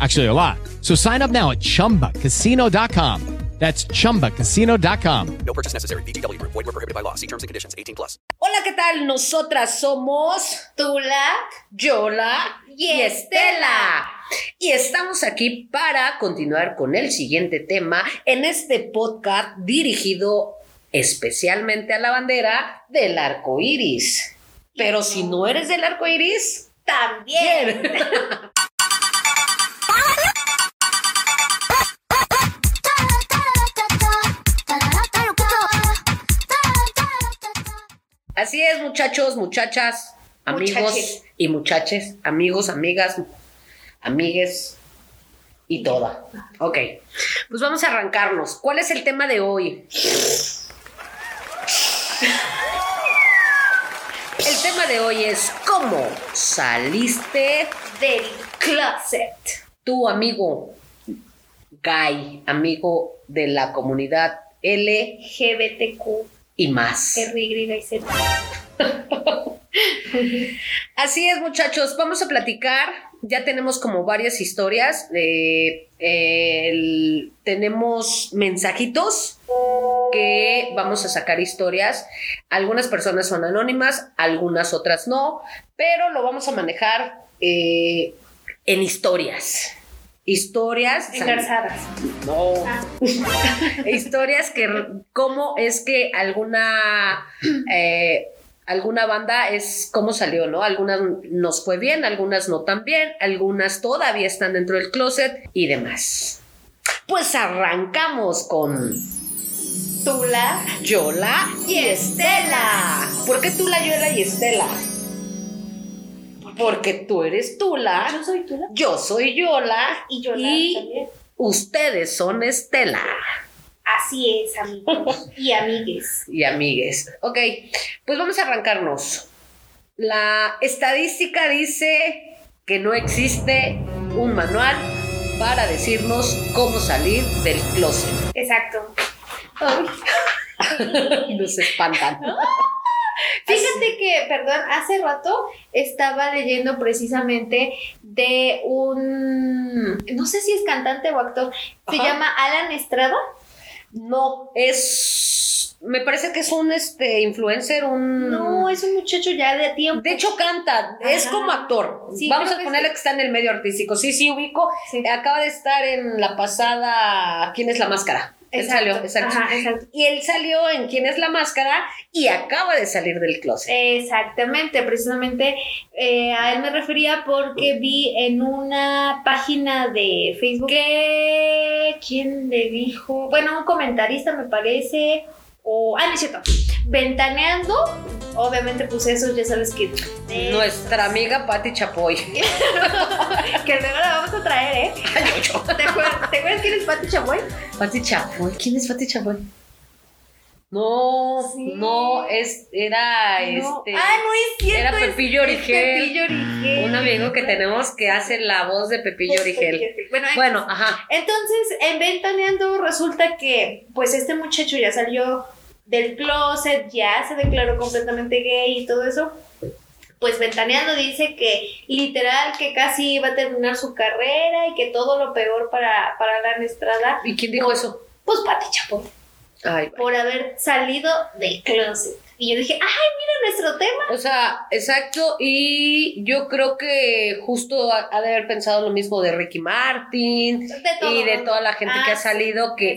Actually, a lot. So sign up now at chumbacasino.com. That's chumbacasino.com. No purchase necessary. VGW Group. Void were prohibited by law. See terms and conditions. 18 plus. Hola, ¿qué tal? Nosotras somos Tula Yola y Estela. Y estamos aquí para continuar con el siguiente tema en este podcast dirigido especialmente a la bandera del arco iris. Pero si no eres del arco iris, también. Así es, muchachos, muchachas, amigos Muchaches. y muchaches, amigos, amigas, amigues y toda. Ok, pues vamos a arrancarnos. ¿Cuál es el tema de hoy? El tema de hoy es ¿Cómo saliste Del closet. tu amigo gay, amigo de la comunidad L GBTQ, y más? Así es, muchachos, vamos a platicar. Ya tenemos como varias historias. eh, tenemos mensajitos que vamos a sacar historias. Algunas personas son anónimas, algunas otras no, pero lo vamos a manejar eh, en historias. Historias. Engarzadas. No. Historias que, cómo es que alguna, eh, alguna banda es cómo salió, ¿no? Algunas nos fue bien, algunas no tan bien, algunas todavía están dentro del closet y demás. Pues arrancamos con Tula Yola y Estela. ¿Por qué Tula, Yola y Estela? Porque tú eres Tula, Yo soy Tula. yo soy Yola Y yo y también. ustedes son Estela. Así es, amigos y amigues. y amigues. Ok, pues vamos a arrancarnos. La estadística dice que no existe un manual para decirnos cómo salir del closet. Exacto. Ay, Nos espantan. Fíjate que, perdón, hace rato estaba leyendo precisamente de un, no sé si es cantante o actor, se Ajá. llama Alan Estrada. No, es. Me parece que es un este influencer, un. No, es un muchacho ya de tiempo. De hecho, canta, es como actor. Sí, Vamos a que ponerle sí. que está en el medio artístico. Sí, sí, ubico. Sí. Acaba de estar en la pasada ¿Quién es la máscara? Él Exacto, salió, exacto. ajá, exacto. Y él salió en ¿Quién es la máscara? Y acaba de salir del closet. Exactamente, precisamente eh, a él me refería porque vi en una página de Facebook que ¿quién le dijo? Bueno, un comentarista me parece o ah, no es cierto. Ventaneando, obviamente pues eso ya sabes que Nuestra amiga Patti Chapoy. que luego la vamos a traer, ¿eh? Ay, ocho. ¿Te acuerdas, ¿te acuerdas quién es Pati Chapoy? Patti Chapoy. ¿Quién es Patti Chapoy? No, Sí. no, es, era No. este. Ah, no es cierto. era Pepillo Origel. Pepillo Origel. Un amigo que tenemos que hace la voz de Pepillo Origel. Bueno, Bueno, ajá. Entonces, en Ventaneando resulta que, pues, este muchacho ya salió del closet, ya se declaró completamente gay y todo eso. Pues Ventaneando dice que literal que casi iba a terminar su carrera y que todo lo peor para, para la Estrada, ¿Y quién dijo eso? pues Pati Chapoy, Ay, por haber salido del closet. Y yo dije, ay, mira nuestro tema. O sea, exacto, y yo creo que justo ha, ha de haber pensado lo mismo de Ricky Martin De y de toda la gente Ah, que ha sí, salido, que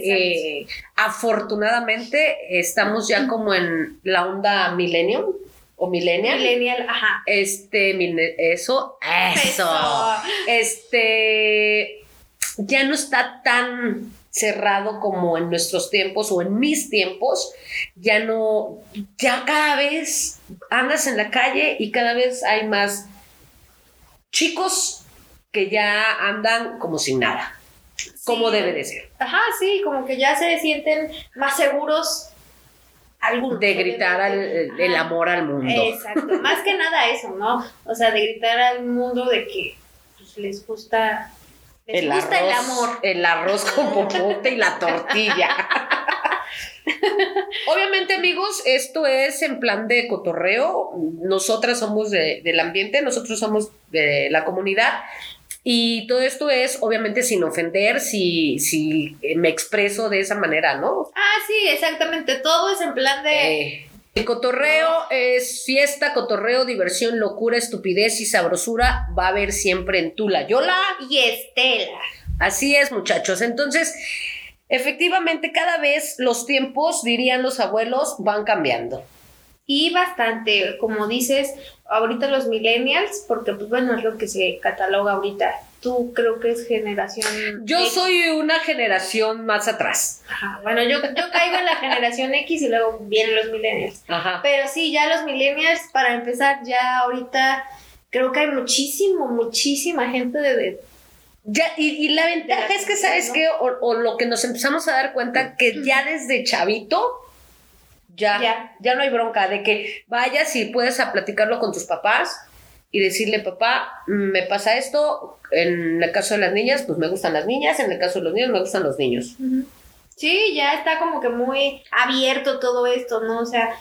eh, afortunadamente estamos ya como en la onda millennium. O millennial. Millennial, ajá. Este, eso, eso. Este, ya no está tan cerrado como en nuestros tiempos o en mis tiempos. Ya no, ya cada vez andas en la calle y cada vez hay más chicos que ya andan como sin nada, como debe de ser. Ajá, sí, como que ya se sienten más seguros algunos. De gritar al- el, el amor al mundo. Exacto, más que nada eso, ¿no? O sea, de gritar al mundo de que pues, les gusta, les gusta el amor. El arroz con popote y la tortilla. Obviamente, amigos, esto es en plan de cotorreo. Nosotras somos de- del ambiente, nosotros somos de la comunidad. Y todo esto es, obviamente, sin ofender, si, si me expreso de esa manera, ¿no? Ah, sí, exactamente, todo es en plan de... Eh, el cotorreo es fiesta, cotorreo, diversión, locura, estupidez y sabrosura. Va a haber siempre en Tula Yola. Y Estela. Así es, muchachos. Entonces, efectivamente, cada vez los tiempos, dirían los abuelos, van cambiando. Y bastante, como dices, ahorita los millennials, porque pues bueno, es lo que se cataloga ahorita. Tú creo que es generación... Yo X. soy una generación más atrás. Ajá, Bueno, yo, yo caigo en la generación X y luego vienen los millennials. Ajá. Pero sí, ya los millennials, para empezar, ya ahorita creo que hay muchísimo, muchísima gente de... de- Ya, y, y la ventaja es que, ¿sabes ¿no? qué? O, o lo que nos empezamos a dar cuenta que ya desde chavito, ya, ya, Ya. no hay bronca de que vayas y puedes a platicarlo con tus papás y decirle, papá, me pasa esto, en el caso de las niñas, pues me gustan las niñas, en el caso de los niños, me gustan los niños. Sí, ya está como que muy abierto todo esto, ¿no? O sea,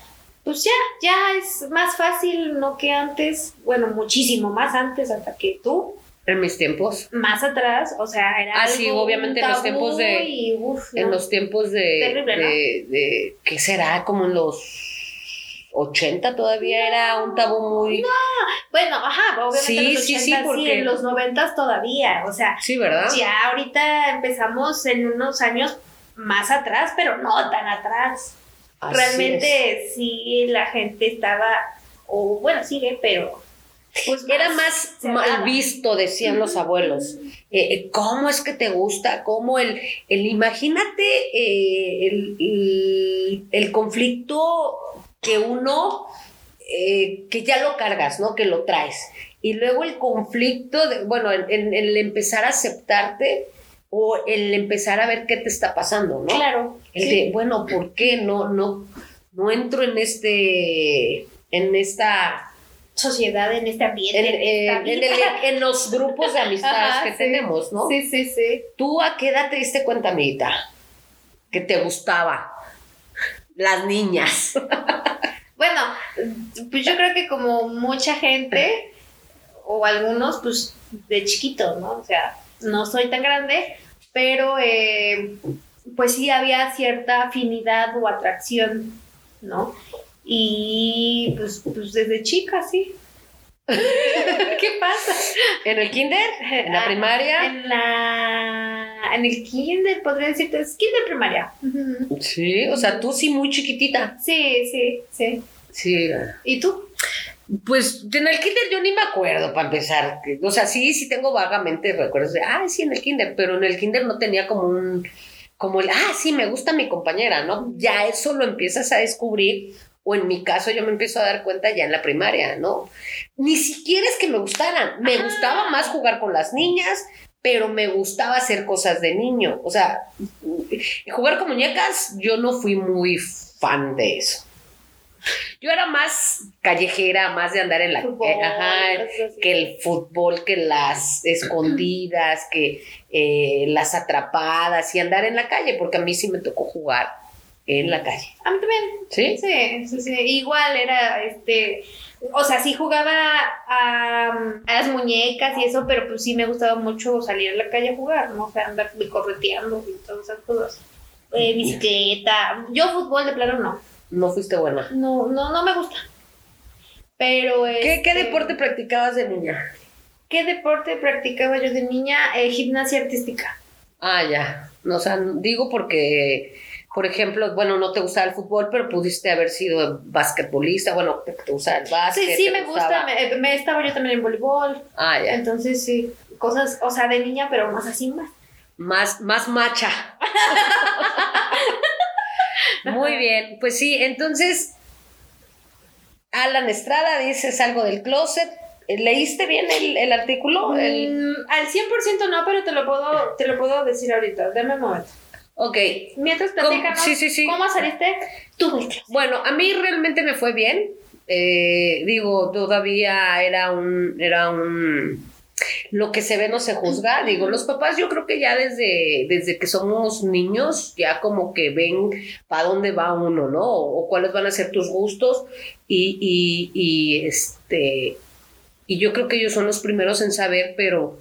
pues ya, ya es más fácil, ¿no? Que antes, bueno, muchísimo más antes, hasta que tú, En mis tiempos. más atrás, o sea, era Ah, sí, obviamente en los tiempos de- y, uf, En no. los tiempos de, Terrible, ¿no? de, de- ¿qué será? Como en los 80 todavía era un tabú muy... Bueno, ajá, obviamente Sí, en los sí, 80 sí, porque- en los 90 todavía, o sea, Sí, ¿verdad? ya ahorita empezamos en unos años más atrás, pero no tan atrás. Así Realmente sí la gente estaba, o bueno, sigue, pero pues Era más cerrada. mal visto, decían los abuelos. Eh, eh, ¿Cómo es que te gusta? ¿Cómo el, el imagínate eh, el, el- el conflicto que uno, eh, que ya lo cargas, ¿no? Que lo traes. Y luego el conflicto, de, bueno, el, el- el empezar a aceptarte o el empezar a ver qué te está pasando, ¿no? Claro. El sí. de, bueno, ¿por qué no, no, no entro en este, en esta sociedad, en este ambiente, en, en, el- en los grupos de amistades Ajá, que sí. tenemos, ¿no? Sí, sí, sí. ¿Tú a qué edad te diste cuenta, amiguita? Que te gustaba. Las niñas. Bueno, pues yo creo que como mucha gente, o algunos, pues de chiquito, ¿no? O sea, no soy tan grande, pero eh, pues sí había cierta afinidad o atracción, ¿no? Y pues, pues desde chica, sí. ¿Qué pasa? ¿En el kinder? ¿En la Ah, primaria? En la... En el kinder, podría decirte, es kinder primaria. Sí, o sea, tú sí muy chiquitita. Sí, sí, sí. Sí. ¿Y tú? Pues en el kinder yo ni me acuerdo para empezar. O sea, sí, sí tengo vagamente recuerdos de, ah, sí, en el kinder, pero en el kinder no tenía como un, como el, ah, sí, me gusta mi compañera, ¿no? Ya eso lo empiezas a descubrir, o en mi caso yo me empiezo a dar cuenta ya en la primaria, ¿no? Ni siquiera es que me gustaran, me Ah. gustaba más jugar con las niñas, pero me gustaba hacer cosas de niño. O sea, jugar con muñecas, yo no fui muy fan de eso. Yo era más callejera, más de andar en la Fútbol, eh, ajá, que el fútbol, que las escondidas, que eh, las atrapadas y andar en la calle, porque a mí sí me tocó jugar en la calle. A mí también. ¿Sí? Sí, sí, sí. Igual era, este, o sea, sí jugaba a, a las muñecas y eso, pero pues sí me gustaba mucho salir a la calle a jugar, ¿no? O sea, andar correteando y todas esas cosas. Eh, bicicleta. Yo fútbol de plano no. No fuiste buena. No, no, no me gusta. Pero ¿Qué, qué este, deporte practicabas de niña? ¿Qué deporte practicaba yo de niña? Eh, gimnasia artística. Ah, ya. O sea, digo porque por ejemplo, bueno, no te gustaba el fútbol, pero pudiste haber sido basquetbolista, bueno, te, gustaba el básquet. Sí, sí, me gusta. Me, me- estaba yo también en voleibol. Ah, ya. Entonces, sí, cosas, o sea, de niña, pero más así más. Más, más macha. Muy bien, pues sí, entonces, Alan Estrada, dices algo del closet. ¿Leíste bien el, el artículo? El- Mm, al 100% no, pero te lo puedo, te lo puedo decir ahorita. Dame un momento. Ok, Mientras ¿Cómo? platícanos, Sí, sí, sí. ¿cómo saliste tú? Bueno, a mí realmente me fue bien. Eh, digo, todavía era un, era un, lo que se ve no se juzga. Digo, los papás yo creo que ya desde, desde que somos niños ya como que ven para dónde va uno, ¿no? O, cuáles van a ser tus gustos y, y, y, este, y yo creo que ellos son los primeros en saber, pero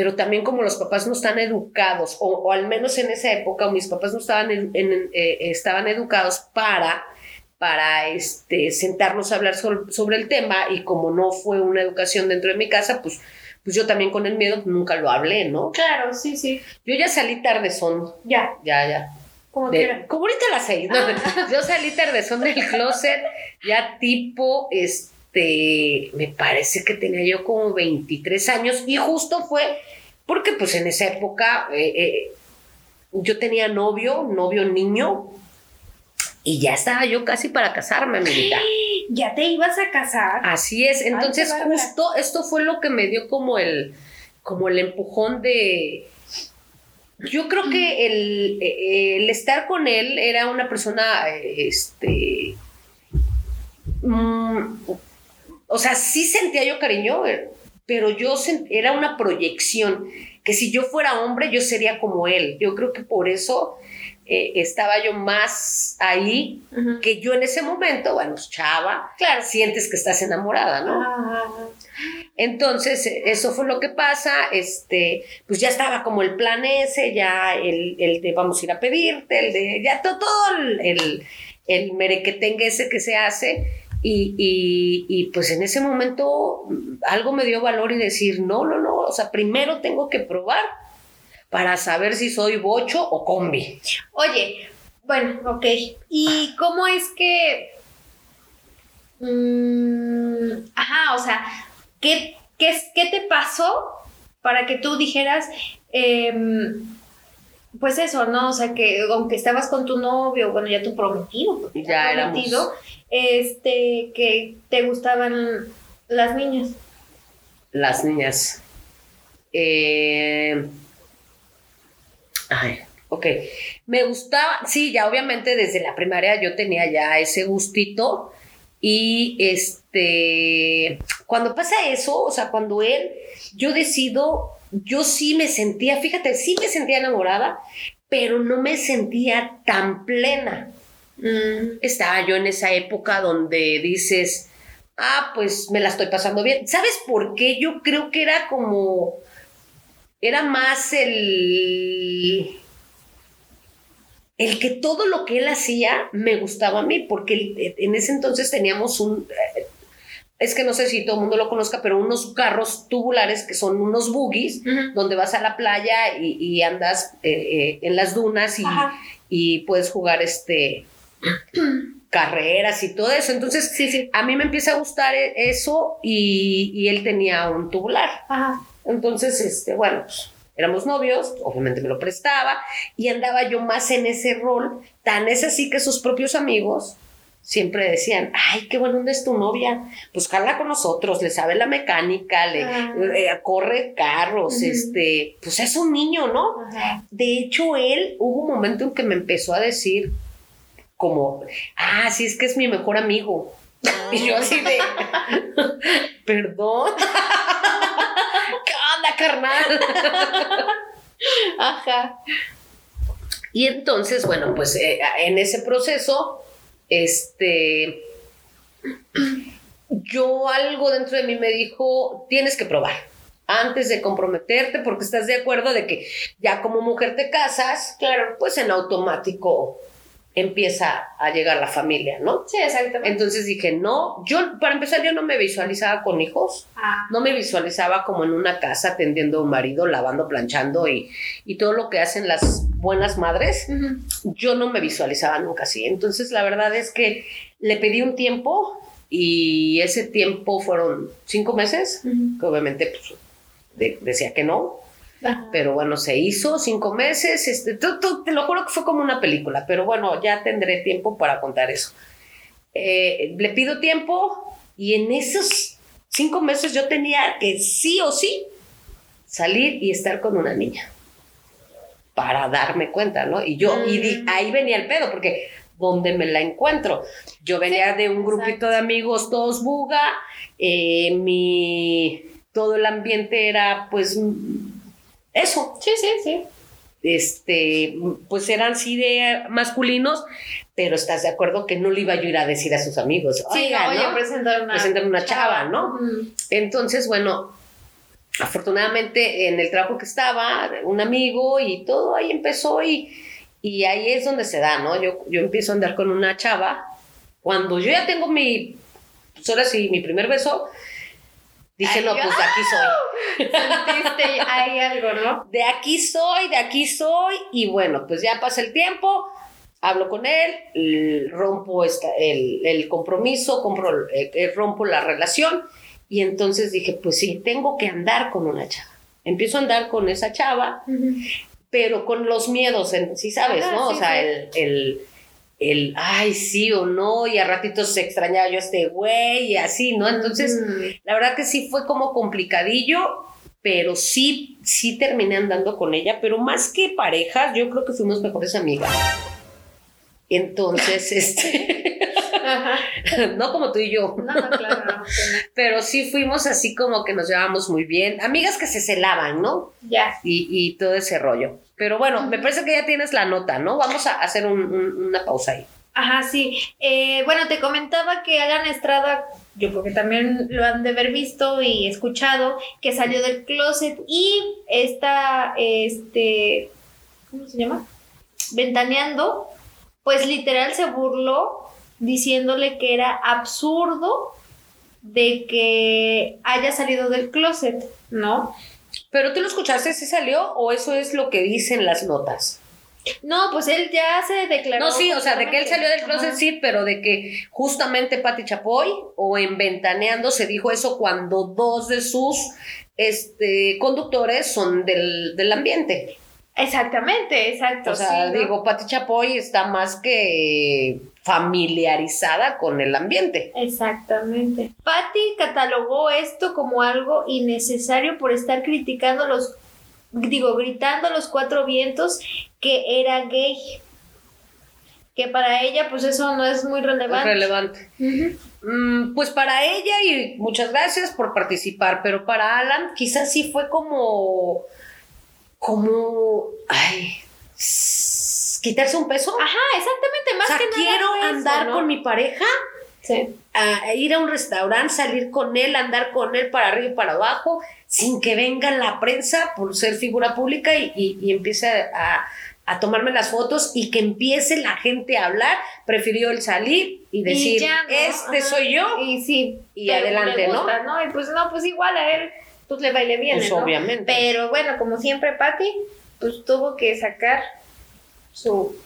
pero también como los papás no están educados, o, o al menos en esa época mis papás no estaban, en- en- eh, estaban educados para, para este, sentarnos a hablar sobre, sobre el tema y como no fue una educación dentro de mi casa, pues, pues yo también con el miedo nunca lo hablé, ¿no? Claro, sí, sí. Yo ya salí tardezón, Ya, ya, ya. como De- como ahorita a las seis, ¿no? Yo salí tardezón del closet, ya tipo, este, me parece que tenía yo como 23 años y justo fue porque pues en esa época eh, eh, yo tenía novio, novio niño, y ya estaba yo casi para casarme, amiguita. ¿Ya te ibas a casar? Así es, entonces justo esto fue lo que me dio como el, como el empujón de... Yo creo que el, eh, el estar con él era una persona, este... mm, o sea, sí sentía yo cariño, pero yo era una proyección, que si yo fuera hombre yo sería como él. Yo creo que por eso eh, estaba yo más ahí que yo en ese momento, bueno, pues chava, Claro. sientes que estás enamorada, ¿no? Entonces, eso fue lo que pasa, este, pues ya estaba como el plan ese, ya el, el de vamos a ir a pedirte, el de, ya to- todo, el, el, el merequetengue ese que se hace, y, y, y pues en ese momento algo me dio valor y decir, no, no, no, o sea, primero tengo que probar para saber si soy bocho o combi. Oye, bueno, ok. ¿Y cómo es que... mm, ajá, o sea, ¿qué, qué, qué te pasó para que tú dijeras, em, pues eso, ¿no? O sea, que aunque estabas con tu novio, bueno, ya tu prometido, porque Ya éramos. prometido, este, que te gustaban las niñas. Las niñas. Eh, ay, ok. Me gustaba, sí, ya obviamente desde la primaria yo tenía ya ese gustito. Y este, cuando pasa eso, o sea, cuando él, yo decido, yo sí me sentía, fíjate, sí me sentía enamorada, pero no me sentía tan plena Mm, estaba yo en esa época donde dices, ah, pues me la estoy pasando bien. ¿Sabes por qué? Yo creo que era como, era más el, el que todo lo que él hacía me gustaba a mí, porque en ese entonces teníamos un, eh, es que no sé si todo el mundo lo conozca, pero unos carros tubulares que son unos buggies, donde vas a la playa y, y andas eh, eh, en las dunas y, puedes jugar este carreras y todo eso. Entonces, Sí, sí. a mí me empieza a gustar e- eso y, y él tenía un tubular. Ajá. Entonces, este, bueno, pues, éramos novios, obviamente me lo prestaba y andaba yo más en ese rol. Tan es así que sus propios amigos siempre decían, ay, qué buena onda es tu novia, pues jala con nosotros, le sabe la mecánica, le Ah. eh, corre carros, este, pues es un niño, ¿no? De hecho, él hubo un momento en que me empezó a decir como, ah, sí, es que es mi mejor amigo. Y yo así de, perdón. ¿Qué onda, carnal? Ajá. Y entonces, bueno, pues eh, en ese proceso, este, yo algo dentro de mí me dijo, tienes que probar antes de comprometerte, porque estás de acuerdo de que ya como mujer te casas, Claro. pues en automático empieza a llegar la familia, ¿no? Sí, exactamente. Entonces dije, no, yo, para empezar, yo no me visualizaba con hijos, Ah, no me visualizaba como en una casa atendiendo a un marido, lavando, planchando y, y todo lo que hacen las buenas madres. Yo no me visualizaba nunca así. Entonces, la verdad es que le pedí un tiempo y ese tiempo fueron cinco meses, Ujú. que obviamente pues, de- decía que no, Ajá. pero bueno, se hizo cinco meses. Este, tú- tú- te lo juro que fue como una película, pero bueno, ya tendré tiempo para contar eso. Eh, le pido tiempo y en esos cinco meses yo tenía que sí o sí salir y estar con una niña para darme cuenta, ¿no? Y yo, y di- Mm. ahí venía el pedo, porque ¿dónde me la encuentro? Yo venía de un grupito exacto. de amigos, todos buga, eh, mi, todo el ambiente era pues eso, Sí, sí, sí. este, pues eran sí de masculinos, pero estás de acuerdo que no le iba yo a ir a decir a sus amigos, Sí, "Oiga, no, presentar una, Presentar una chava, ¿no? Ujú. Entonces, bueno, afortunadamente en el trabajo que estaba, un amigo y todo ahí empezó y, y ahí es donde se da, ¿no? Yo, yo empiezo a andar con una chava. Cuando yo ya tengo mi, pues ahora sí, mi primer beso, dije, no, pues de aquí soy. Sentiste ahí algo, ¿no? De aquí soy, de aquí soy. Y bueno, pues ya pasa el tiempo, hablo con él, rompo esta, el, el compromiso, compro, eh, eh, rompo la relación. Y entonces dije, pues sí, tengo que andar con una chava. Empiezo a andar con esa chava, pero con los miedos, en, sí sabes, Ajá, ¿no? sí, o sea, sí. el, el, el, ay, sí o no, y a ratitos se extrañaba yo a este güey y así, ¿no? Entonces, la verdad que sí fue como complicadillo, pero sí, sí terminé andando con ella, pero más que parejas, yo creo que fuimos mejores amigas. Entonces, este, no como tú y yo, No, no, claro, no, sí, pero sí fuimos así como que nos llevábamos muy bien, amigas que se celaban, ¿no? no. Ya. Y, y todo ese rollo. Pero bueno, me parece que ya tienes la nota, ¿no? Vamos a hacer un- un- una pausa ahí. Ajá, sí. Eh, bueno, te comentaba que Alan Estrada, yo creo que también lo han de haber visto y escuchado, que salió del closet y está, este, ¿cómo se llama? Ventaneando, pues literal se burló diciéndole que era absurdo de que haya salido del closet, ¿no? ¿Pero tú lo escuchaste si salió o eso es lo que dicen las notas? No, pues él ya se declaró. No, sí, o sea, de que él salió del closet, Ajá. sí, pero de que justamente Pati Chapoy o en Ventaneando se dijo eso cuando dos de sus este, conductores son del, del ambiente. Exactamente, exacto. O sea, sí, ¿no? digo, Pati Chapoy está más que familiarizada con el ambiente. Exactamente. Patty catalogó esto como algo innecesario por estar criticando los, digo, gritando a los cuatro vientos que era gay. Que para ella, pues eso no es muy relevante. relevante. Mm, pues para ella y muchas gracias por participar, pero para Alan quizás sí fue como, como, ay, quitarse un peso. Ajá, exactamente, o más sea, que nada quiero eso, andar ¿no? con mi pareja, Sí. a ir a un restaurante, salir con él, andar con él para arriba y para abajo, sin que venga la prensa por ser figura pública y, y- y empiece a, a tomarme las fotos y que empiece la gente a hablar. Prefirió el salir y decir, ya, ¿no? este Ajá. soy yo. Y sí. Y adelante, ¿no? ¿no? Y pues no, pues igual a él, pues le baile bien. Pues ¿no? obviamente. Pero bueno, como siempre, Patty, pues tuvo que sacar su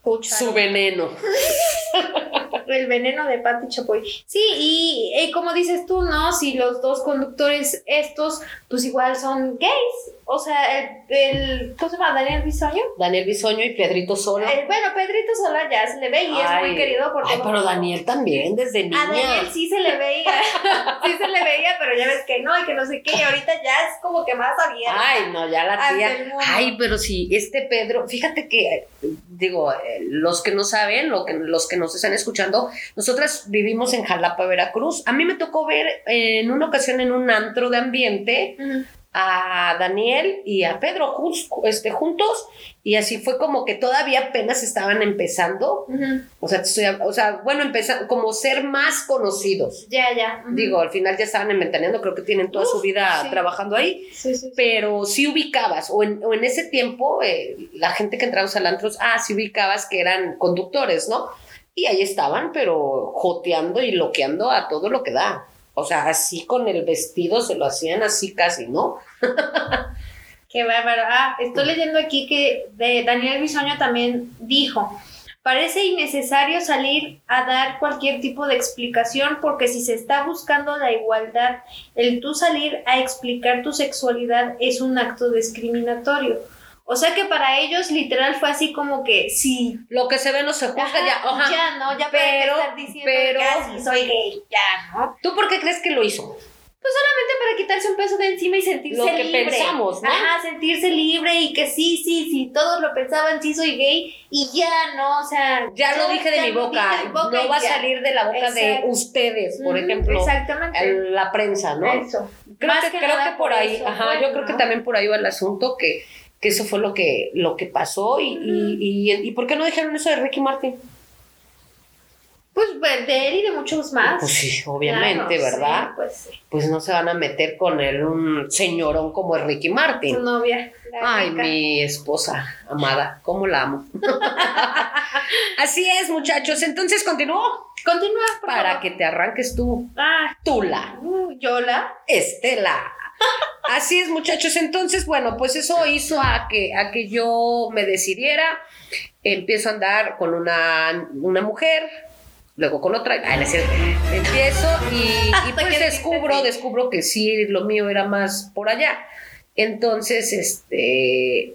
cuchara. Su veneno. El veneno de Patty Chapoy. Sí, y, y como dices tú, ¿no? Si los dos conductores estos, pues igual son gays. O sea, el, el ¿cómo se llama? Daniel Bisoño. Daniel Bisoño y Pedrito Sola. Eh, bueno, Pedrito Sola ya se le ve y es muy querido por ay, pero. Daniel también, desde niña. A Daniel sí se le veía, sí se le veía, pero ya ves que no, y que no sé qué, y ahorita ya es como que más abierto. Ay, no, ya la tía. Ay, pero sí, este Pedro, fíjate que, eh, digo, eh, los que no saben, lo que, los que nos están escuchando, nosotras vivimos en Jalapa, Veracruz. A mí me tocó ver eh, en una ocasión en un antro de ambiente. A Daniel y a Pedro este, juntos y así fue como que todavía apenas estaban empezando, Ujú. o sea, o sea, bueno, empezar como ser más conocidos. Ya, ya. Digo, al final ya estaban inventaneando, creo que tienen toda su vida sí. trabajando ahí, Sí, sí, pero sí ubicabas, o en, o en ese tiempo, eh, la gente que entraba al antros, ah, sí ubicabas que eran conductores, ¿no? Y ahí estaban, pero joteando y loqueando a todo lo que da. O sea, así con el vestido se lo hacían así casi, ¿no? Qué bárbaro. Ah, estoy leyendo aquí que de Daniel Bisoño también dijo, parece innecesario salir a dar cualquier tipo de explicación porque si se está buscando la igualdad, el tú salir a explicar tu sexualidad es un acto discriminatorio. O sea que para ellos literal fue así como que si Lo que se ve no se juzga Ajá, ya. ajá. ya no, ya Pero- para diciendo pero- que "Ah, sí, soy gay, ya, ¿no? ¿Tú por qué crees que lo hizo? Pues solamente para quitarse un peso de encima y sentirse Lo que libre. pensamos, ¿no? Ajá, sentirse libre y que sí, sí, sí, todos lo pensaban, sí soy gay y ya, ¿no? O sea, Ya lo dije de mi boca, dije de boca no va a salir de la boca de ustedes, por ejemplo, Exactamente. la prensa, ¿no? Eso. Creo, Más que, que creo que por por ahí, eso ajá, yo creo que también por ahí va el asunto, que, que eso fue lo que, lo que pasó y, y, y, y ¿por qué no dijeron eso de Ricky Martin? Pues de él y de muchos más. Pues sí, obviamente, Claro, ¿verdad? sí, pues sí. Pues no se van a meter con el, un señorón como Ricky Martin. Su novia. Ay, rica. mi esposa amada, cómo la amo. Así es, muchachos. Entonces continúo Continúa, para favor. que te arranques tú, Ah, Tula, Yola. Estela. Así es, muchachos. Entonces, bueno, pues eso hizo a que, a que yo me decidiera. Empiezo a andar con una, una mujer, luego con otra. Ay, no. Empiezo y, pues descubro, descubro que sí, lo mío era más por allá. Entonces, este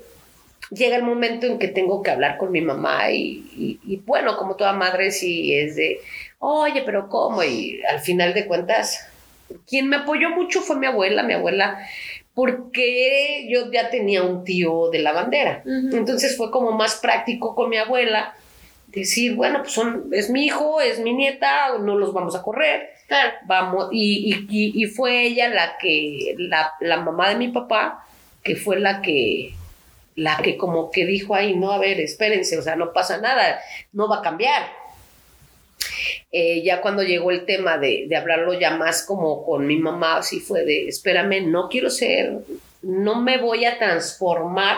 llega el momento en que tengo que hablar con mi mamá y, y- y, bueno, como toda madre sí es de, oye, pero ¿cómo? Y al final de cuentas, quien me apoyó mucho fue mi abuela, mi abuela, porque yo ya tenía un tío de la bandera. Entonces fue como más práctico con mi abuela decir, bueno, pues son, es mi hijo, es mi nieta, no los vamos a correr Claro. vamos, y, y- y- y fue ella la que, la, la mamá de mi papá, que fue la que, la que como que dijo ahí, no, a ver, espérense, o sea, no pasa nada, no va a cambiar. Eh, ya cuando llegó el tema de, de hablarlo ya más como con mi mamá, así fue de, espérame, no quiero ser, no me voy a transformar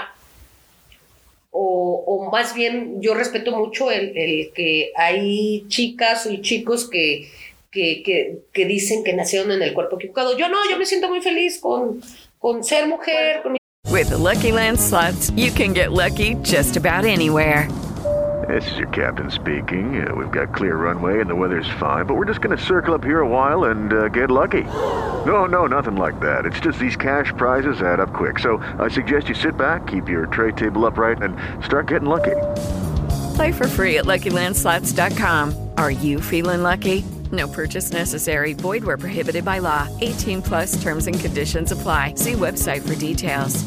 o, o más bien yo respeto mucho el, el que hay chicas y chicos que, que, que, que dicen que nacieron en el cuerpo equivocado. Yo no, yo me siento muy feliz con, con ser mujer, con With the Lucky Land slots, you can get lucky just about anywhere. This is your captain speaking. Uh, we've got clear runway and the weather's fine, but we're just going to circle up here a while and uh, get lucky. No, no, nothing like that. It's just these cash prizes add up quick. So I suggest you sit back, keep your tray table upright, and start getting lucky. Play for free at LuckyLandSlots.com. Are you feeling lucky? No purchase necessary. Void where prohibited by law. 18 plus terms and conditions apply. See website for details.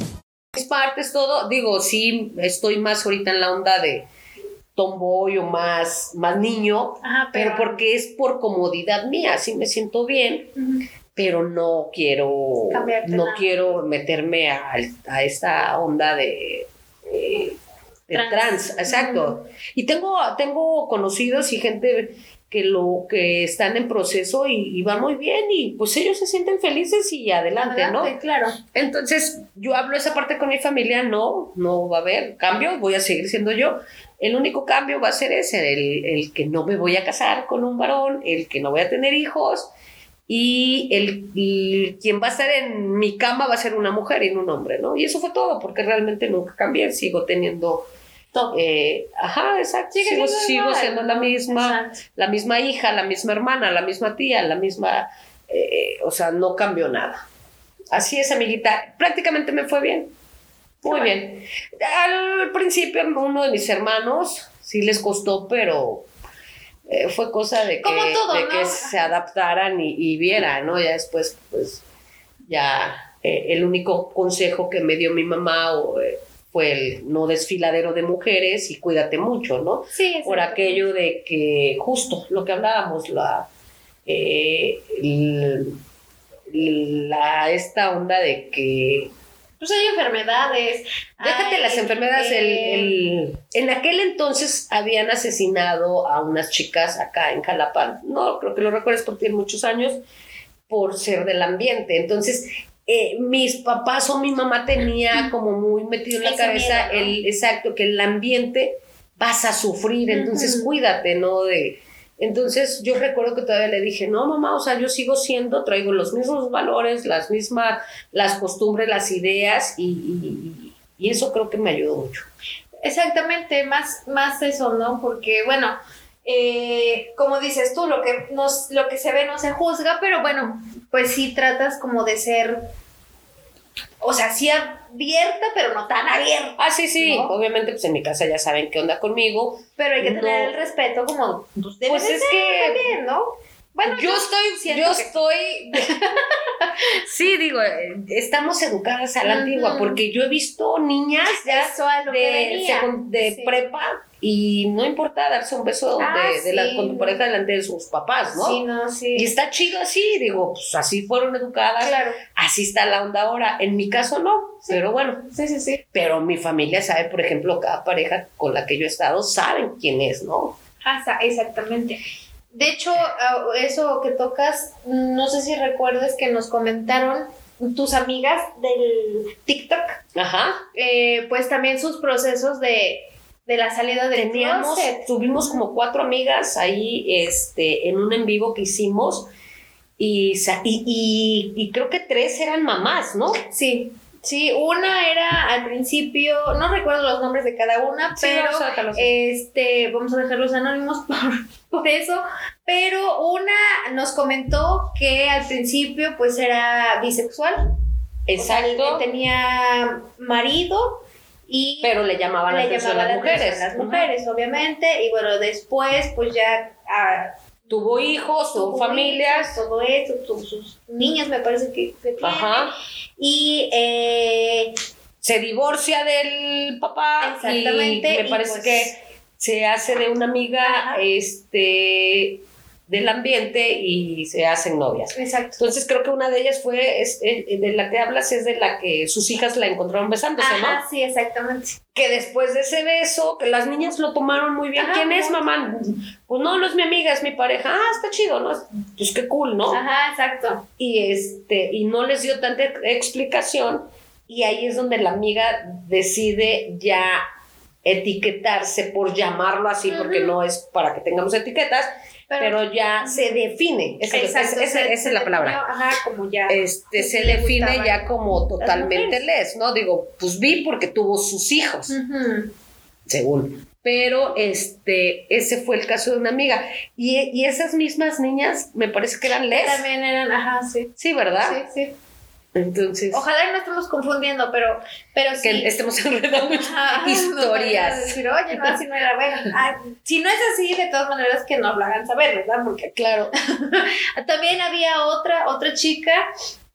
mis partes, todo. Digo, sí, estoy más ahorita en la onda de tomboy o más, más niño, Ajá, pero pero- porque es por comodidad mía, sí me siento bien. pero no quiero Cambiarte no nada. quiero meterme a, a esta onda de, eh, de Trans. trans, exacto. Y tengo, tengo conocidos y gente que lo que están en proceso y, y va muy bien y pues ellos se sienten felices y adelante, Adelante, ¿no? claro. Entonces, yo hablo esa parte con mi familia, no, no va a haber cambio, voy a seguir siendo yo. El único cambio va a ser ese, el, el que no me voy a casar con un varón, el que no voy a tener hijos y el, y quien va a estar en mi cama va a ser una mujer y no un hombre, ¿no? Y eso fue todo, porque realmente nunca cambié, sigo teniendo... Eh, ajá, exacto. Sigo, siendo sigo igual, siendo la misma, Exacto. la misma hija, la misma hermana, la misma tía, la misma, eh, o sea, no cambió nada. Así es, amiguita. Prácticamente me fue bien. Muy bien. Al principio uno de mis hermanos sí les costó, pero eh, fue cosa de que, Como todo, de ¿no? que se adaptaran y, y vieran, ¿no? Ya después, pues, ya eh, el único consejo que me dio mi mamá o, eh, fue el no desfiladero de mujeres y cuídate mucho, ¿no? Sí, por aquello de que justo lo que hablábamos, la, el- la, esta onda de que Pues hay enfermedades. Déjate hay, las enfermedades. el- el- en aquel entonces habían asesinado a unas chicas acá en Jalapa. No, creo que lo recuerdes porque tiene muchos años, por ser del ambiente. Entonces, eh, mis papás o mi mamá tenía como muy metido en la Ese cabeza miedo, ¿no? el exacto, que el ambiente vas a sufrir, entonces cuídate, ¿no? De, entonces yo recuerdo que todavía le dije, no, mamá, o sea, yo sigo siendo, traigo los mismos valores, las mismas, las costumbres, las ideas y, y- eso creo que me ayudó mucho. Exactamente, más, más eso, ¿no? Porque, bueno, eh, como dices tú, lo que, nos, lo que se ve no se juzga, pero bueno, pues sí tratas como de ser, o sea, sí abierta, pero no tan abierta. Ah, sí, sí, ¿No? obviamente pues en mi casa ya saben qué onda conmigo. Pero hay que No. tener el respeto como pues, Pues es ser que- también, ¿no? Bueno, yo estoy, yo que- estoy, sí, digo, eh, estamos educadas a la antigua, porque yo he visto niñas ya Eso a lo que de, Sí. prepa y no importa darse un beso Ah, de, de la- con tu pareja delante de sus papás, ¿no? Sí, no, sí. Y está chido así, digo, pues así fueron educadas, Claro. así está la onda ahora. En mi caso no, pero bueno, Sí, sí, sí. pero mi familia sabe, por ejemplo, cada pareja con la que yo he estado saben quién es, ¿no? Ah, exactamente. De hecho, ah, eso que tocas, no sé si recuerdas que nos comentaron tus amigas del TikTok, Ajá. eh, pues también sus procesos de, de la salida del Teníamos, closet. tuvimos como cuatro amigas ahí, este, en un en vivo que hicimos y, y, y- y creo que tres eran mamás, ¿no? Sí, sí, una era al principio, no recuerdo los nombres de cada una, Sí, pero vamos este, vamos a dejarlos anónimos por, por eso, pero una nos comentó que al principio pues era bisexual, Exacto. O sea, tenía marido y pero le llamaban la le atención llamaba a la las mujeres. a las mujeres, obviamente, y bueno, después pues ya ah, Tuvo hijos, tuvo tuvo familias. hijos, todo eso, tuvo sus niñas me parece que, que tiene, Ajá. y eh, Se divorcia del papá. Exactamente, Y me y parece pues- que se hace de una amiga Ajá. este, del ambiente y se hacen novias. exacto. Entonces creo que una de ellas fue, es- de la que hablas es de la que sus hijas la encontraron besándose, Ajá, ¿no? sí, exactamente. Que después de ese beso, que las niñas lo tomaron muy bien. Ajá, ¿Quién es, mamá? Pues no, no es mi amiga, es mi pareja. Ah, está chido, ¿no? Pues qué cool, ¿no? Ajá, exacto. y este y no les dio tanta explicación y ahí es donde la amiga decide ya etiquetarse por llamarlo así porque no es para que tengamos etiquetas pero, ya se define esa, es- Exacto, esa- se- esa es la palabra Ajá, como ya. este se define ya como totalmente les no digo pues vi porque tuvo sus hijos según. Pero este, ese fue el caso de una amiga. Y, y esas mismas niñas me parece que eran les. También eran, ajá, sí. Sí, ¿verdad? Sí, sí. Entonces, Ojalá no estemos confundiendo, pero, pero sí. que estemos enredando Ajá, nos vayan a historias. decir, oye, no, así no era bueno. Ah, si no es así, de todas maneras que nos lo hagan saber, ¿verdad? Porque Claro. también había otra, otra chica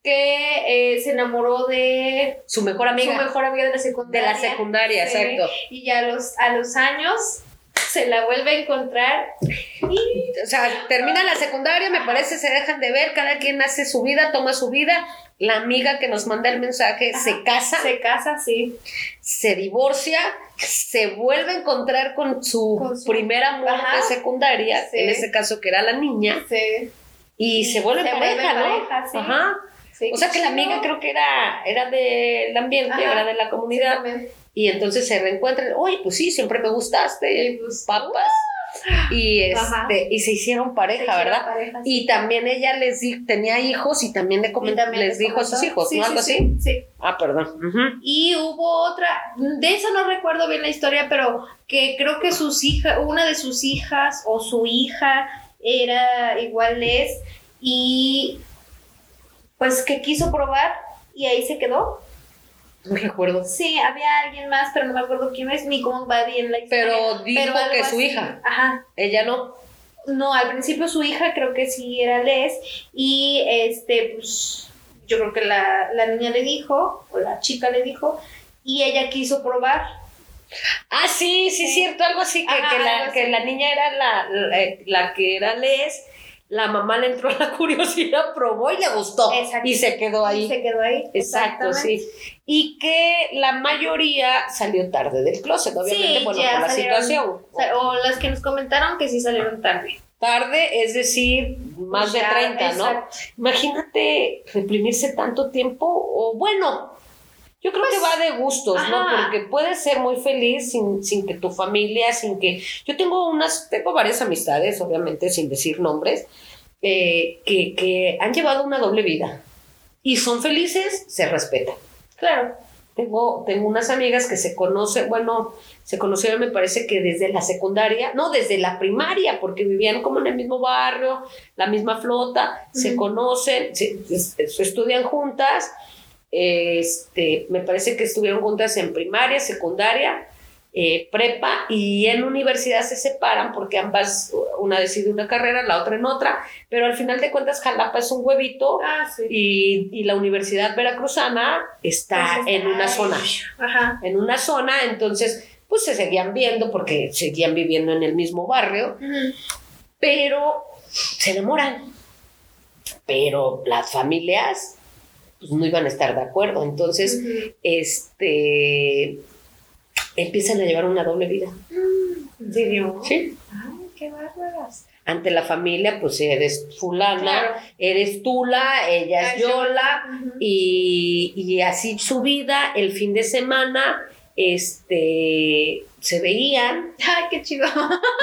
que eh, se enamoró de Su mejor amiga. su mejor amiga de la de secundaria. la secundaria, Sí. exacto. Y ya a los, a los años se la vuelve a encontrar y O sea, termina la secundaria, me parece, se dejan de ver, cada quien hace su vida, toma su vida. La amiga que nos manda el mensaje se casa, se, se casa, sí. divorcia, se vuelve a encontrar con su, Con su- primer amor Ajá. de secundaria, Sí. en este caso que era la niña, Sí. y se vuelve Se pareja, vuelve ¿no? pareja, sí. Ajá. sí, O sea que la amiga creo que era, era del ambiente, Ajá. era de la comunidad. Exactamente. Y entonces se reencuentran, oye, pues sí, siempre me gustaste, Y papas. Y, Ajá. este, y se hicieron pareja, Se hicieron ¿verdad? pareja, sí. Y también ella les di- tenía hijos y también le Y comen- también les dijo a sus hijos, Sí, ¿no? Algo sí, así. Sí. Ah, perdón. Y hubo otra, de eso no recuerdo bien la historia, pero que creo que sus hijas, una de sus hijas o su hija era igual les y pues que quiso probar y ahí se quedó. No recuerdo. Sí, había alguien más, pero no me acuerdo quién es ni cómo va bien la historia. Pero dijo que su así. hija. Ajá. Ella no. No, al principio su hija creo que sí era Les y este, pues yo creo que la, la niña le dijo, o la chica le dijo, y ella quiso probar. Ah, sí, sí, Sí. cierto, algo así, que, Ajá, que, la, que la niña era la, la, la que era Les la mamá le entró a la curiosidad, probó y le gustó. Exacto. Y se quedó ahí. Y se quedó ahí. Exacto, sí. Y que la mayoría salió tarde del closet, obviamente, Sí, bueno, por la salieron- situación. O las que nos comentaron que sí salieron tarde. Tarde, es decir, más de Ya, 30, ¿no? Imagínate reprimirse tanto tiempo, o bueno, yo creo que va de gustos, ¿no? Pues, ajá. Porque puedes ser muy feliz sin, sin que tu familia, sin que... Yo tengo unas, tengo varias amistades, obviamente, sin decir nombres, eh, que, que han llevado una doble vida y son felices, se respetan. Claro. Tengo, tengo unas amigas que se conocen, bueno, se conocieron me parece que desde la secundaria, no, desde la primaria, porque vivían como en el mismo barrio, la misma flota, se conocen, se, se- se estudian juntas, este, me parece que estuvieron juntas en primaria, secundaria, eh, prepa y en universidad se separan porque ambas, una decide una carrera, la otra en otra, pero al final de cuentas Jalapa es un huevito Ah, sí. y, y la Universidad Veracruzana está Entonces, en una ay, zona, Ajá. en una zona, entonces pues se seguían viendo porque seguían viviendo en el mismo barrio, pero se enamoran. Pero las familias pues no iban a estar de acuerdo, entonces este empiezan a llevar una doble vida. ¿En serio? Sí. Ay, qué bárbaras. Ante la familia, pues eres fulana, Claro. eres Tula, ella es Yola, y, y así su vida, el fin de semana, este, se veían, Ay, qué chido.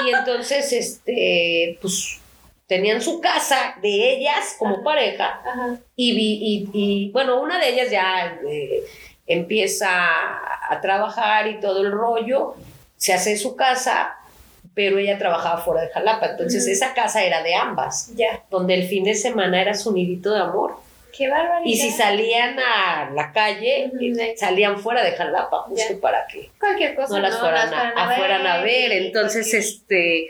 y entonces, este, pues, tenían su casa de ellas como pareja, Ajá. y, vi- y, y, bueno, una de ellas ya eh, empieza a trabajar y todo el rollo, se hace su casa, pero ella trabajaba fuera de Jalapa, entonces esa casa era de ambas, Ya. donde el fin de semana era su nidito de amor. Qué barbaridad. Y si salían a la calle, eh, salían fuera de Jalapa, justo Ya. para que Cualquier cosa. no las fueran, a, a fueran a ver. Entonces, este,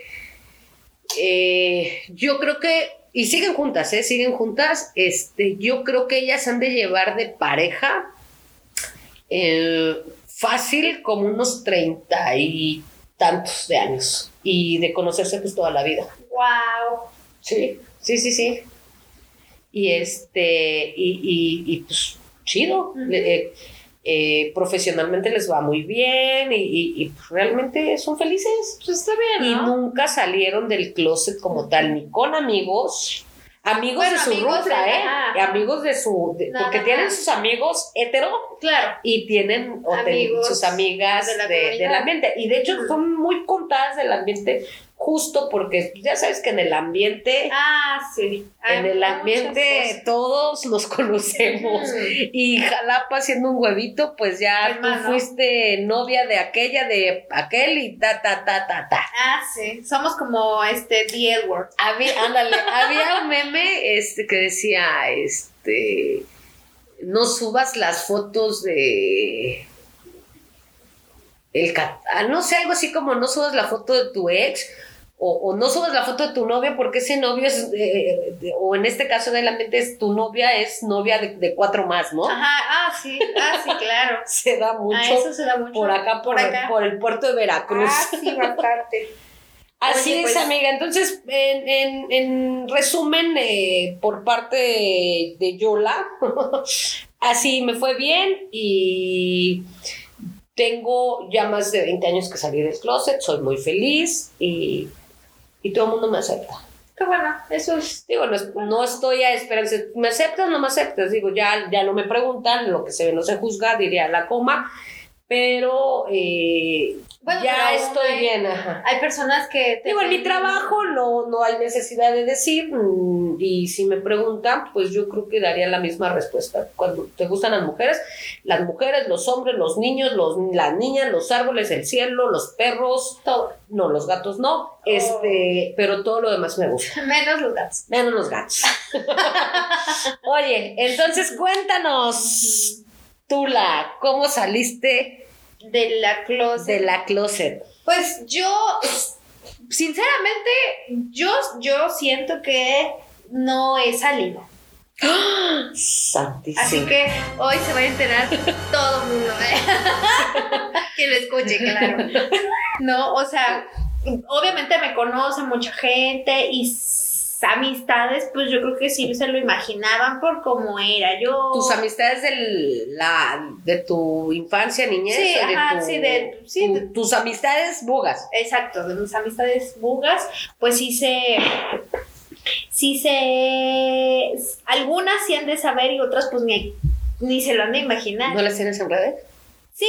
eh, yo creo que, y siguen juntas, ¿eh? Siguen juntas, este, yo creo que ellas han de llevar de pareja eh, fácil como unos treinta y tantos de años y de conocerse pues toda la vida. Wow. Sí, sí, sí, sí. Y este, y, y, y, pues chido. Eh, eh, profesionalmente les va muy bien y, y- y, realmente son felices. Pues está bien, Y nunca salieron del closet como tal, ni con amigos. Amigos Bueno, de su amigos ruta, de- ¿eh? ajá. Amigos de su. de- porque tienen sus amigos hetero Claro. y tienen o ten- Amigos sus amigas de la de- del ambiente. Y de hecho son muy contadas del ambiente, justo porque ya sabes que en el ambiente, Ah, sí. Hay en el ambiente todos nos conocemos. Y Jalapa siendo un huevito, pues ya tú fuiste novia de aquella, de aquel y ta, ta, ta, ta, ta. Ah, sí. Somos como este The Edward. Había, ándale, había un meme este, que decía, este, no subas las fotos de... El, cat- ah, no sé, algo así como no subas la foto de tu ex o, o no subas la foto de tu novia porque ese novio es, eh, de- o en este caso de la mente es tu novia es novia de, de cuatro más, ¿no? Ajá, ah, sí. Ah, sí, claro. Se da mucho Ah, eso se da mucho. por acá, por, Por acá. por el puerto de Veracruz. Ah, sí, bastante. Así Oye, es, pues- amiga. Entonces, en, en- en resumen, eh, por parte de Yola, así me fue bien y tengo ya más de 20 años que salí del closet, soy muy feliz y, y todo el mundo me acepta. Qué bueno, eso es. Digo, no, es- no estoy a esperanza, ¿me aceptas o no me aceptas? Digo, ya, ya no me preguntan, lo que se ve no se juzga, diría la coma, pero eh, Bueno, ya pero estoy hay- bien, ajá. Hay personas que. te Digo, en mi trabajo no, no hay necesidad de decir, mm, y si me preguntan, pues yo creo que daría la misma respuesta. Cuando te gustan las mujeres, las mujeres, los hombres, los niños, los, las niñas, los árboles, el cielo, los perros, Todo. no, los gatos no, este, pero todo lo demás me gusta. Menos los gatos. Menos los gatos. Oye, entonces cuéntanos, Tula, ¿cómo saliste De la closet. de la closet? Pues yo, sinceramente, yo, yo siento que no he salido. Santísimo. Así que hoy se va a enterar todo el mundo. ¿eh? que lo escuche, claro. No, o sea, obviamente me conoce mucha gente y amistades, pues yo creo que sí se lo imaginaban por cómo era yo. Tus amistades del, la, de tu infancia, niñez. Sí, de ajá, tu- sí, de- sí, tu- de- tus amistades bugas. Exacto, de mis amistades bugas, pues sí se. Sí se. Algunas sí han de saber y otras, pues ni, ni se lo han de imaginar. ¿No las tienes en redes? Sí,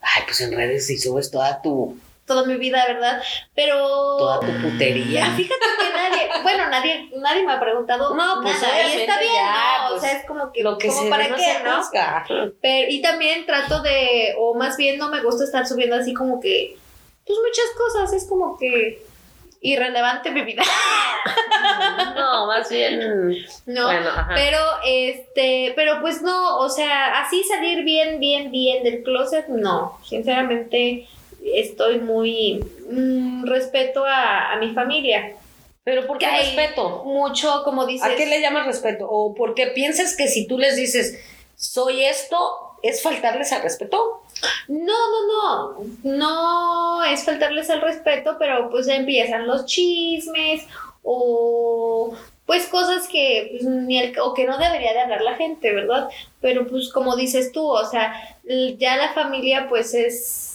Ay, pues en redes sí subes toda tu, toda mi vida, ¿verdad? Pero. toda tu putería. Ah, Fíjate que nadie, bueno, nadie, nadie me ha preguntado No, pues, nada, y está bien, ya, ¿no? pues, o sea, es como que, Lo que como se para no qué, se ¿no? Pero, y también trato de, o más bien no me gusta estar subiendo así como que, pues muchas cosas, es como que irrelevante mi vida, No, más bien. ¿no? Bueno, ajá. Pero, este, pero pues no, o sea, así salir bien, bien, bien del closet, no, sinceramente estoy muy, mm, respeto a, a mi familia. Pero ¿por qué hay respeto? Mucho, como dices. ¿A qué le llamas respeto? ¿O porque piensas que si tú les dices, soy esto, es faltarles al respeto? No, no, no, no es faltarles al respeto, pero pues empiezan los chismes o pues cosas que pues, ni el- o que no debería de hablar la gente, ¿verdad? Pero pues como dices tú, o sea, ya la familia pues es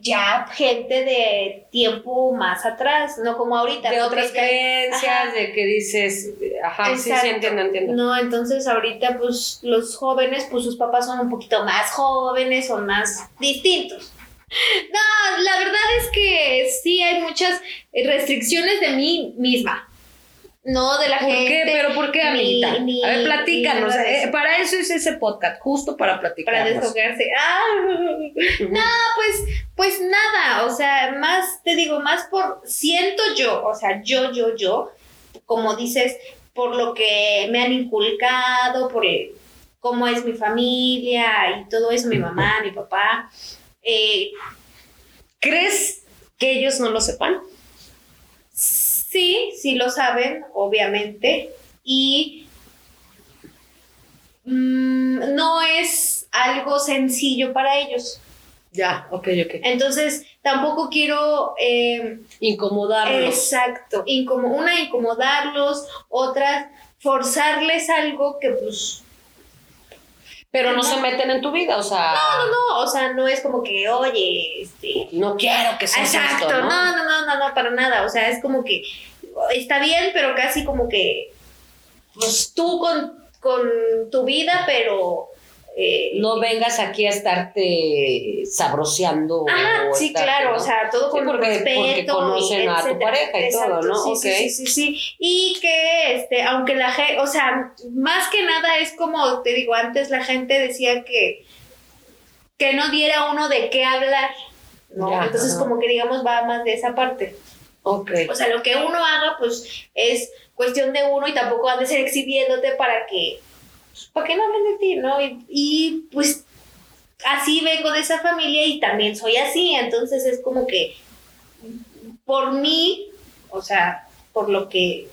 ya gente de tiempo más atrás, no como ahorita. De otras creencias, Ajá. de que dices, ajá, sí, sí, entiendo, entiendo. No, entonces ahorita pues los jóvenes, pues sus papás son un poquito más jóvenes, son más distintos. No, la verdad es que sí hay muchas restricciones de mí misma. No de la ¿Por gente. qué? ¿Pero por qué, amiguita? ni- a ver, platícanos. eh, para eso es ese podcast, justo para platicar. para desahogarse. Ah, no, pues, pues nada, o sea, más, te digo, más por, siento yo, o sea, yo, yo, yo, como dices, por lo que me han inculcado, por cómo es mi familia y todo eso, mi mamá, mi papá. eh, ¿Crees que ellos no lo sepan? Sí, sí lo saben, obviamente, y mm, no es algo sencillo para ellos. Ya, ok, ok. Entonces, tampoco quiero, eh, Incomodarlos. exacto, una, incomodarlos, otra, forzarles algo que pues, Pero no se meten en tu vida, o sea. no, no, o sea, no es como que, oye, este, No quiero que seas exacto, esto, no, ¿no? no, no, no, no, para nada, o sea, es como que está bien, pero casi como que, pues tú con, con tu vida, pero... eh, No vengas aquí a estarte sabroseando. O sí, estarte, claro, ¿no? o sea, todo Sí, con porque- respeto. porque conocen a tu pareja y todo, ¿no? Sí, Ok. sí, sí, sí, sí. Y que, este, aunque la gente, o sea, más que nada es como te digo, antes la gente decía que, que no diera uno de qué hablar, ¿no? Ya, Entonces, ajá. como que digamos, va más de esa parte. Ok. O sea, lo que uno haga, pues, es cuestión de uno y tampoco han de ser exhibiéndote para que, para que no hablen de ti, ¿no? Y, y, pues, así vengo de esa familia y también soy así, entonces es como que, por mí, o sea, por lo que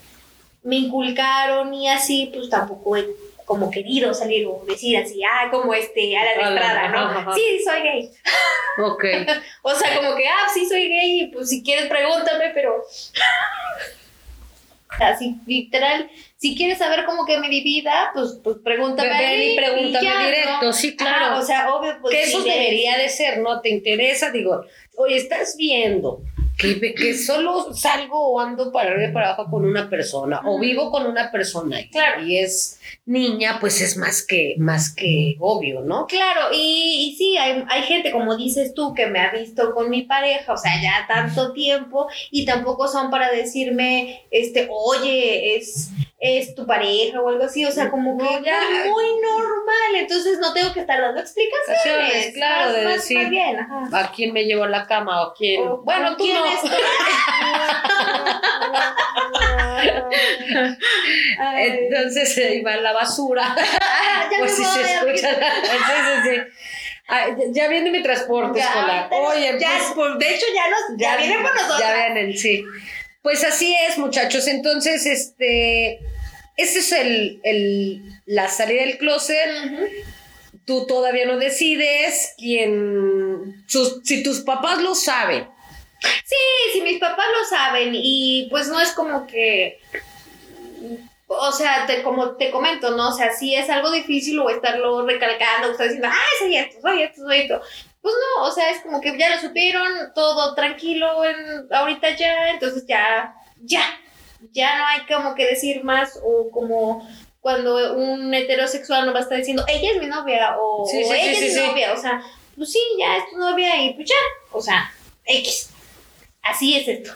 me inculcaron y así, pues tampoco he como querido salir o decir así, ah, como este, a la de entrada, ¿no? ajá. Sí, soy gay. Ok. O sea, como que, ah, sí soy gay, y pues si quieres pregúntame, pero... Así, literal, si quieres saber cómo que mi vida, pues, pues pregúntame. Ven y pregúntame ya, directo, ¿no? sí, claro. o sea, obvio, pues. que eso de- debería de ser, ¿no? ¿Te interesa? Digo, oye, estás viendo que, que solo salgo o ando para arriba y para abajo con una persona o vivo con una persona y, Claro. y es niña, pues es más que, más que obvio, ¿no? Claro, y, y sí, hay, hay gente, como dices tú, que me ha visto con mi pareja, o sea, ya tanto tiempo, y tampoco son para decirme, este, oye, es, es tu pareja o algo así, o sea, como que No, ya. muy, normal, entonces no tengo que estar dando explicaciones. Claro, más- de más- decir, más bien, ajá. ¿A quién me llevo a la cama o quién? O- bueno, ¿con tú quién no. Ay. Entonces se iba a la basura. Ah, ya pues si se escucha. sí, sí, ya viene mi transporte Ya, escolar. Oye, ya, pues, pues, de hecho ya nos, ya, vienen por nosotros. Ya vienen, sí. Pues así es, muchachos. Entonces, este, ese es el, el- la salida del closet. Tú todavía no decides quién, sus- si tus papás lo saben Sí, sí, mis papás lo saben y pues no es como que, o sea, te, como te comento, ¿no? O sea, sí es algo difícil o estarlo recalcando, o estar diciendo, ay, soy esto, soy esto, soy esto. Pues no, o sea, es como que ya lo supieron, todo tranquilo en, ahorita ya, entonces ya, ya, ya no hay como que decir más o como cuando un heterosexual no va a estar diciendo, ella es mi novia o, Sí, sí, ella sí, es mi novia, o sea, pues sí, ya es tu novia y pues ya, o sea, X. Así es esto.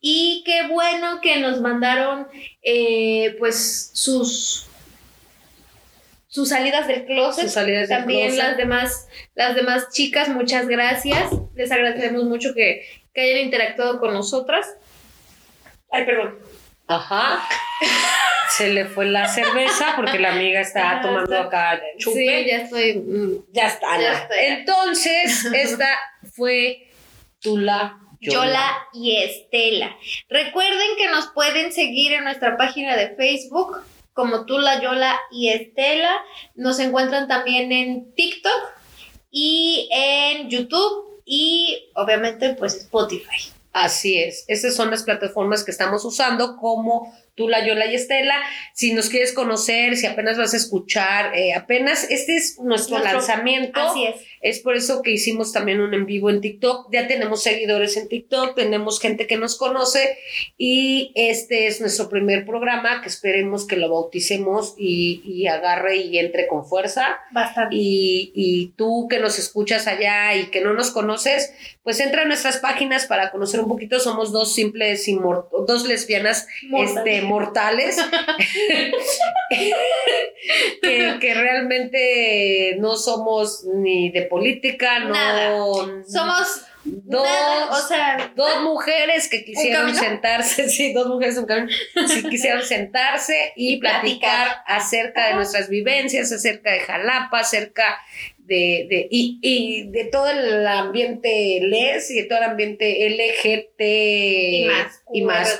Y qué bueno que nos mandaron eh, pues sus sus salidas del closet. Sus salidas del También closet. las demás, las demás chicas, muchas gracias. Les agradecemos mucho que, que hayan interactuado con nosotras. Ay, perdón. Ajá. Se le fue la cerveza porque la amiga está tomando acá chupe. Sí, ya estoy. mm, Ya está. Ya está. Entonces, esta fue Tula Yola y Estela. Recuerden que nos pueden seguir en nuestra página de Facebook como Tula, Yola y Estela. Nos encuentran también en TikTok y en YouTube y obviamente pues Spotify. Así es. Estas son las plataformas que estamos usando como Tula, Yola y Estela. Si nos quieres conocer, si apenas vas a escuchar, eh, apenas este es nuestro, Nuestro- lanzamiento. Así es. Es por eso que hicimos también un en vivo en TikTok. Ya tenemos seguidores en TikTok, tenemos gente que nos conoce y este es nuestro primer programa que esperemos que lo bauticemos y, y agarre y entre con fuerza. Bastante. Y, y tú que nos escuchas allá y que no nos conoces, pues entra a nuestras páginas para conocer un poquito. Somos dos simples, dos lesbianas este, mortales que, que realmente no somos ni de política, no. Nada. Somos dos, nada, o sea, dos mujeres que quisieron sentarse, sí, dos mujeres un camino, sí quisieron sentarse y, Y platicar, platicar. acerca de nuestras vivencias, acerca de Jalapa, acerca de, de y, y de todo el ambiente les y de todo el ambiente LGBT y más. y más.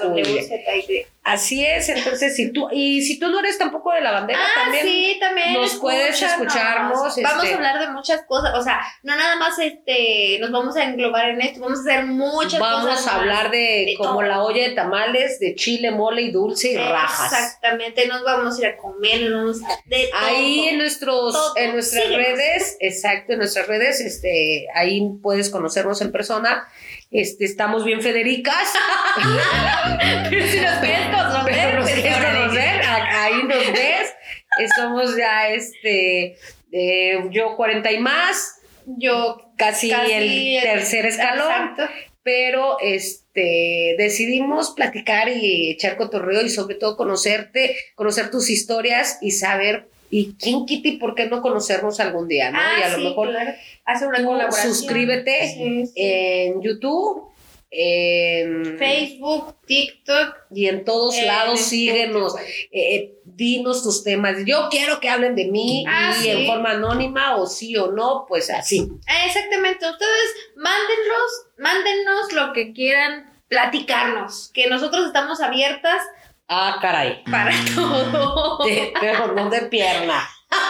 Así es, entonces si tú y si tú no eres tampoco de la bandera Ah, también sí, también. nos puedes escucharnos, Vamos este- a hablar de muchas cosas. O sea, no nada más este, nos vamos a englobar en esto, vamos a hacer muchas Vamos cosas. a más. hablar de, de como todo. la olla de tamales, de chile, mole y dulce y rajas. Exactamente, nos vamos a ir a comer, nos vamos a- de todo. Ahí en nuestros, Todo. en nuestras Síguenos. redes, exacto, en nuestras redes, este, ahí puedes conocernos en persona. Este, estamos bien Federicas. si nos quieres conocer, Pero nos a- ahí nos ves. Estamos ya, este, eh, yo 40 y más, Yo casi, casi el tercer escalón. Exacto. pero este decidimos platicar y echar cotorreo y sobre todo conocerte, conocer tus historias y saber y quién quita y por qué no conocernos algún día, ¿no? Ah, y a lo mejor claro. hacer una tú colaboración. suscríbete Sí, sí. en YouTube en Facebook, TikTok. y en todos lados Spotify. síguenos, eh, eh, dinos tus temas. Yo quiero que hablen de mí Ah, y en forma anónima o sí o no, pues así. Ah, Exactamente, ustedes mándenlos, mándennos lo que quieran platicarnos, que nosotros estamos abiertas Ah, caray. para todo. De- pero no de pierna.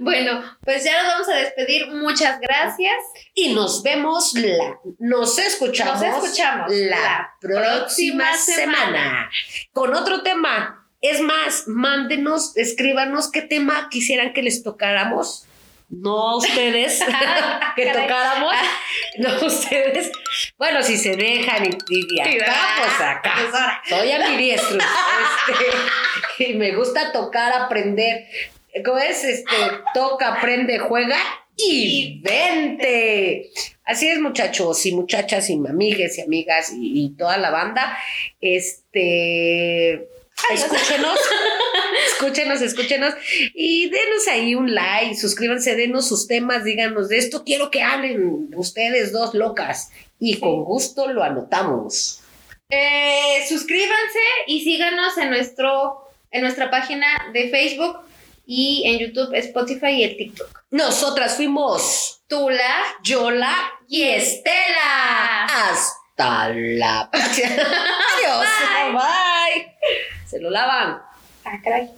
Bueno, pues ya nos vamos a despedir. Muchas gracias. Y nos vemos la, nos escuchamos, Nos escuchamos la, la próxima próxima semana. semana. con otro tema. Es más, mándenos, escríbanos qué tema quisieran que les tocáramos. No a ustedes que tocáramos, no a ustedes. Bueno, si se dejan y, y acá, pues acá. Soy ambidiestro. este, y me gusta tocar, aprender. ¿Cómo es? Este, toca, aprende, juega y vente. Así es, muchachos y muchachas y amigues y amigas y, y toda la banda. Este. Escúchenos, escúchenos, escúchenos y denos ahí un like, suscríbanse, denos sus temas, díganos de esto, quiero que hablen ustedes dos locas y con gusto lo anotamos. Eh, suscríbanse y síganos en nuestro en nuestra página de Facebook y en YouTube, Spotify y el TikTok. Nosotras fuimos Tula Yola y Estela. Hasta la próxima. Adiós. Bye. Se lo lavan. Ah, caray.